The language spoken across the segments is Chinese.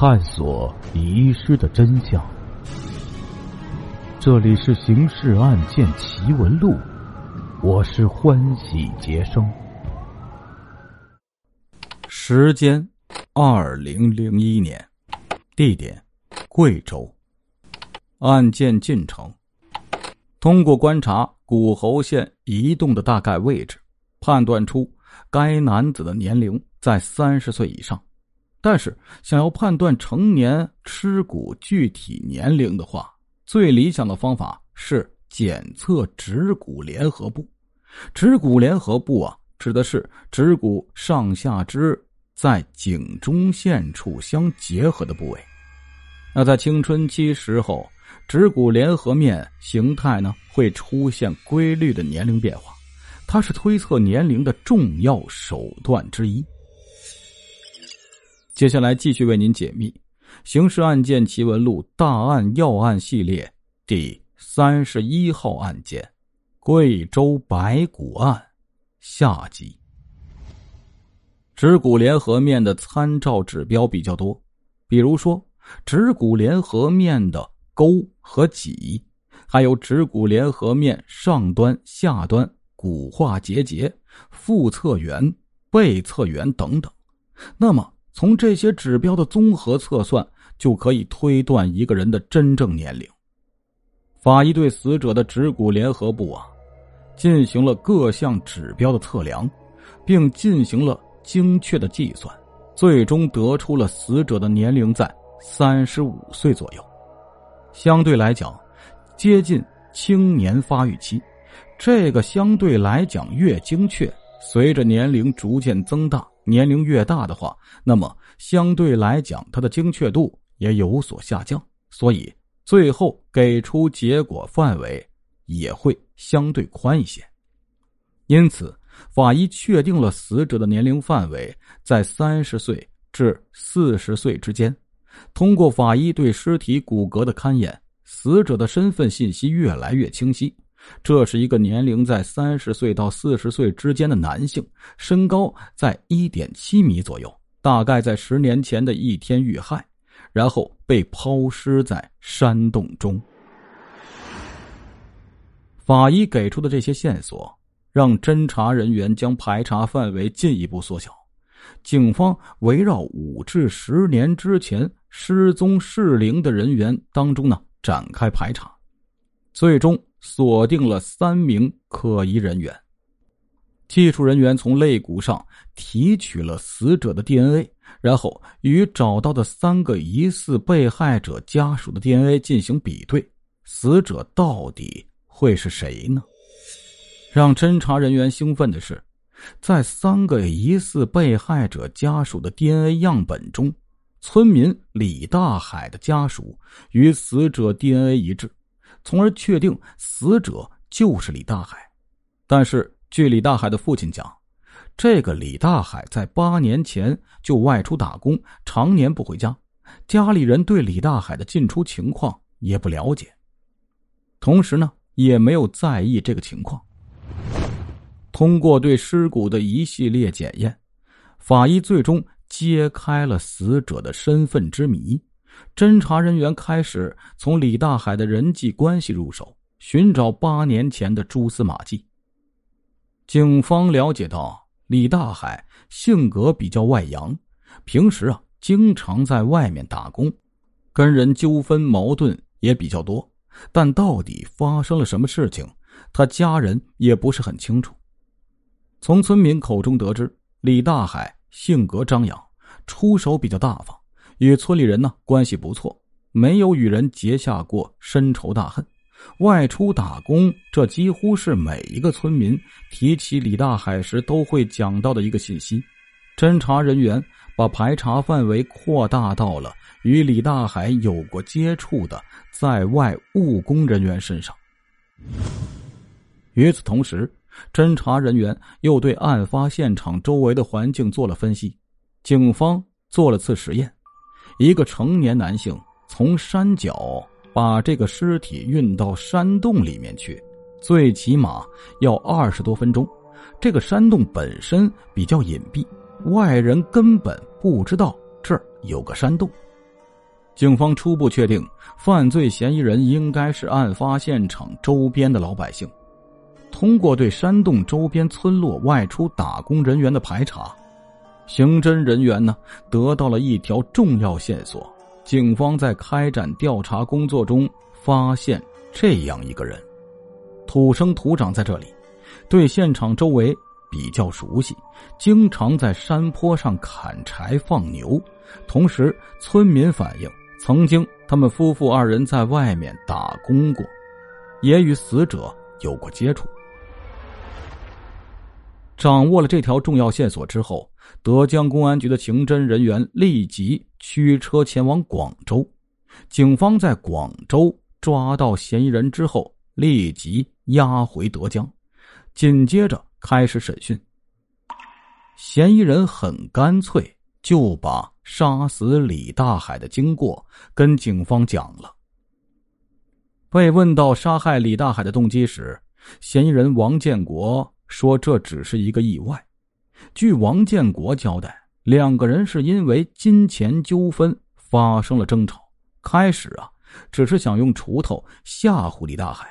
探索遗失的真相。这里是《刑事案件奇闻录》，我是欢喜杰生。时间：二零零一年，地点：贵州。案件进程：通过观察骨骺线移动的大概位置，判断出该男子的年龄在三十岁以上。但是，想要判断成年尸骨具体年龄的话，最理想的方法是检测指骨联合部。指骨联合部啊，指的是指骨上下肢在颈中线处相结合的部位。那在青春期时候，指骨联合面形态呢会出现规律的年龄变化，它是推测年龄的重要手段之一。接下来继续为您解密《刑事案件奇闻录》大案要案系列第三十一号案件——贵州白骨案下集。指骨联合面的参照指标比较多，比如说指骨联合面的沟和脊，还有指骨联合面上端、下端骨化结节、腹侧缘、背侧缘等等。那么，从这些指标的综合测算，就可以推断一个人的真正年龄。法医对死者的指骨联合部啊，进行了各项指标的测量，并进行了精确的计算，最终得出了死者的年龄在三十五岁左右，相对来讲，接近青年发育期。这个相对来讲越精确，随着年龄逐渐增大。年龄越大的话，那么相对来讲，它的精确度也有所下降，所以最后给出结果范围也会相对宽一些。因此，法医确定了死者的年龄范围在三十岁至四十岁之间。通过法医对尸体骨骼的勘验，死者的身份信息越来越清晰。这是一个年龄在三十岁到四十岁之间的男性，身高在一点七米左右，大概在十年前的一天遇害，然后被抛尸在山洞中。法医给出的这些线索，让侦查人员将排查范围进一步缩小。警方围绕五至十年之前失踪适龄的人员当中呢，展开排查，最终。锁定了三名可疑人员。技术人员从肋骨上提取了死者的 DNA，然后与找到的三个疑似被害者家属的 DNA 进行比对，死者到底会是谁呢？让侦查人员兴奋的是，在三个疑似被害者家属的 DNA 样本中，村民李大海的家属与死者 DNA 一致。从而确定死者就是李大海，但是据李大海的父亲讲，这个李大海在八年前就外出打工，常年不回家，家里人对李大海的进出情况也不了解，同时呢也没有在意这个情况。通过对尸骨的一系列检验，法医最终揭开了死者的身份之谜。侦查人员开始从李大海的人际关系入手，寻找八年前的蛛丝马迹。警方了解到，李大海性格比较外扬，平时啊经常在外面打工，跟人纠纷矛盾也比较多。但到底发生了什么事情，他家人也不是很清楚。从村民口中得知，李大海性格张扬，出手比较大方。与村里人呢关系不错，没有与人结下过深仇大恨。外出打工，这几乎是每一个村民提起李大海时都会讲到的一个信息。侦查人员把排查范围扩大到了与李大海有过接触的在外务工人员身上。与此同时，侦查人员又对案发现场周围的环境做了分析。警方做了次实验。一个成年男性从山脚把这个尸体运到山洞里面去，最起码要二十多分钟。这个山洞本身比较隐蔽，外人根本不知道这儿有个山洞。警方初步确定，犯罪嫌疑人应该是案发现场周边的老百姓。通过对山洞周边村落外出打工人员的排查，刑侦人员呢得到了一条重要线索。警方在开展调查工作中发现这样一个人，土生土长在这里，对现场周围比较熟悉，经常在山坡上砍柴放牛。同时，村民反映，曾经他们夫妇二人在外面打工过，也与死者有过接触。掌握了这条重要线索之后，德江公安局的刑侦人员立即驱车前往广州。警方在广州抓到嫌疑人之后，立即押回德江，紧接着开始审讯。嫌疑人很干脆，就把杀死李大海的经过跟警方讲了。被问到杀害李大海的动机时，嫌疑人王建国。说这只是一个意外。据王建国交代，两个人是因为金钱纠纷发生了争吵。开始啊，只是想用锄头吓唬李大海，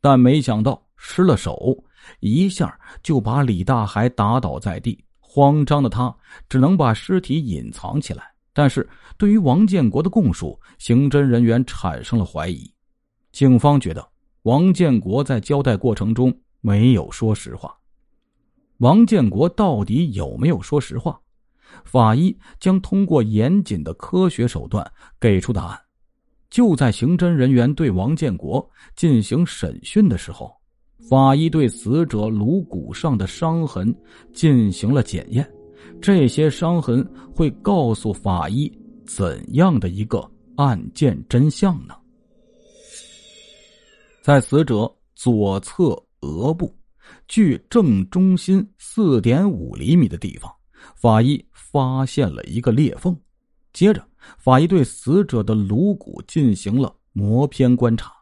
但没想到失了手，一下就把李大海打倒在地。慌张的他只能把尸体隐藏起来。但是对于王建国的供述，刑侦人员产生了怀疑。警方觉得王建国在交代过程中没有说实话。王建国到底有没有说实话？法医将通过严谨的科学手段给出答案。就在刑侦人员对王建国进行审讯的时候，法医对死者颅骨上的伤痕进行了检验。这些伤痕会告诉法医怎样的一个案件真相呢？在死者左侧额部。距正中心四点五厘米的地方，法医发现了一个裂缝。接着，法医对死者的颅骨进行了磨片观察，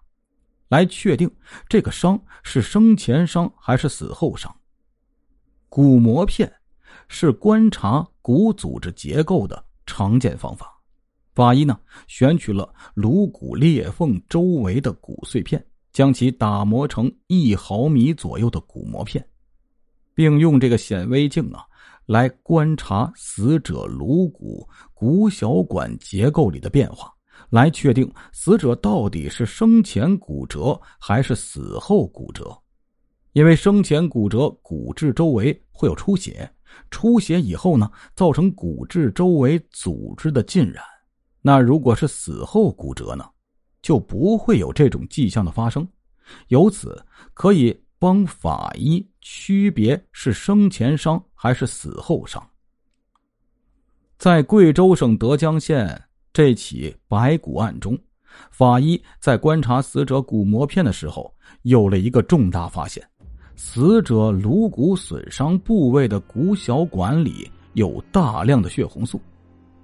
来确定这个伤是生前伤还是死后伤。骨磨片是观察骨组织结构的常见方法。法医呢，选取了颅骨裂缝周围的骨碎片。将其打磨成一毫米左右的骨膜片，并用这个显微镜啊来观察死者颅骨骨小管结构里的变化，来确定死者到底是生前骨折还是死后骨折。因为生前骨折，骨质周围会有出血，出血以后呢，造成骨质周围组织的浸染。那如果是死后骨折呢？就不会有这种迹象的发生，由此可以帮法医区别是生前伤还是死后伤。在贵州省德江县这起白骨案中，法医在观察死者骨膜片的时候，有了一个重大发现：死者颅骨损伤部位的骨小管里有大量的血红素。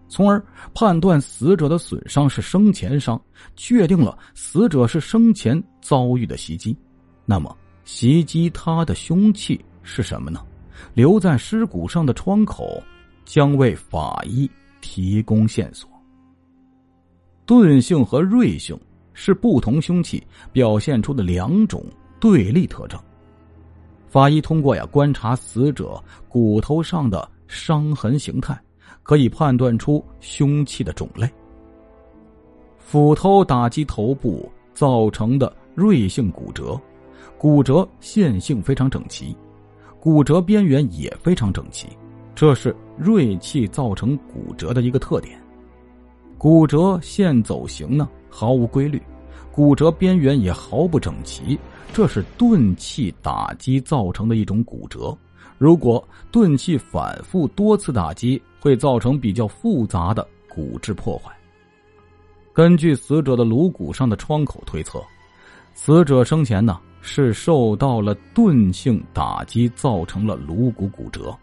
从而判断死者的损伤是生前伤，确定了死者是生前遭遇的袭击。那么，袭击他的凶器是什么呢？留在尸骨上的创口将为法医提供线索。钝性和锐性是不同凶器表现出的两种对立特征。法医通过呀观察死者骨头上的伤痕形态。可以判断出凶器的种类。斧头打击头部造成的锐性骨折，骨折线性非常整齐，骨折边缘也非常整齐，这是锐器造成骨折的一个特点。骨折线走形呢毫无规律，骨折边缘也毫不整齐，这是钝器打击造成的一种骨折。如果钝器反复多次打击。会造成比较复杂的骨质破坏。根据死者的颅骨上的创口推测，死者生前呢是受到了钝性打击，造成了颅骨骨折。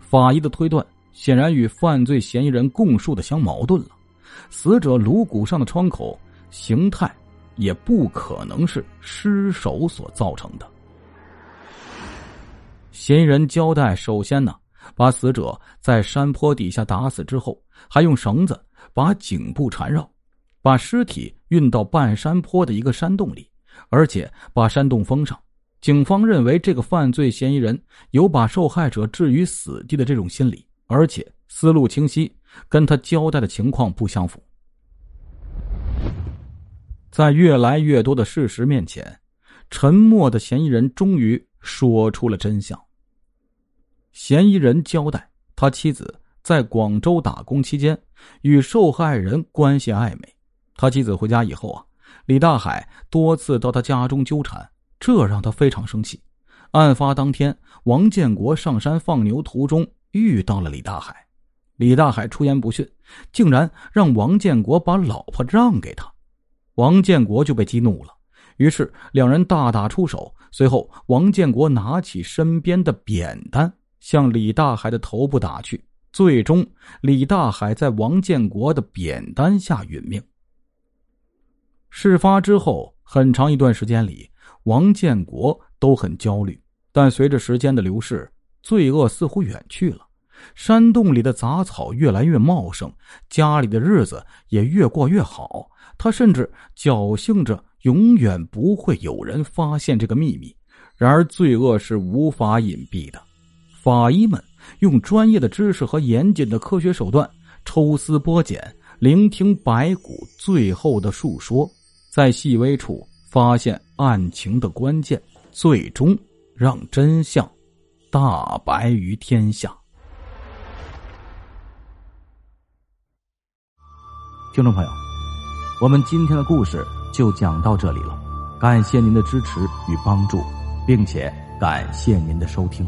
法医的推断显然与犯罪嫌疑人供述的相矛盾了。死者颅骨上的创口形态也不可能是失手所造成的。嫌疑人交代，首先呢。把死者在山坡底下打死之后，还用绳子把颈部缠绕，把尸体运到半山坡的一个山洞里，而且把山洞封上。警方认为这个犯罪嫌疑人有把受害者置于死地的这种心理，而且思路清晰，跟他交代的情况不相符。在越来越多的事实面前，沉默的嫌疑人终于说出了真相。嫌疑人交代，他妻子在广州打工期间与受害人关系暧昧。他妻子回家以后啊，李大海多次到他家中纠缠，这让他非常生气。案发当天，王建国上山放牛途中遇到了李大海，李大海出言不逊，竟然让王建国把老婆让给他。王建国就被激怒了，于是两人大打出手。随后，王建国拿起身边的扁担向李大海的头部打去，最终李大海在王建国的扁担下殒命。事发之后很长一段时间里，王建国都很焦虑，但随着时间的流逝，罪恶似乎远去了。山洞里的杂草越来越茂盛，家里的日子也越过越好。他甚至侥幸着永远不会有人发现这个秘密。然而，罪恶是无法隐蔽的。法医们用专业的知识和严谨的科学手段抽丝剥茧，聆听白骨最后的述说，在细微处发现案情的关键，最终让真相大白于天下。听众朋友，我们今天的故事就讲到这里了，感谢您的支持与帮助，并且感谢您的收听。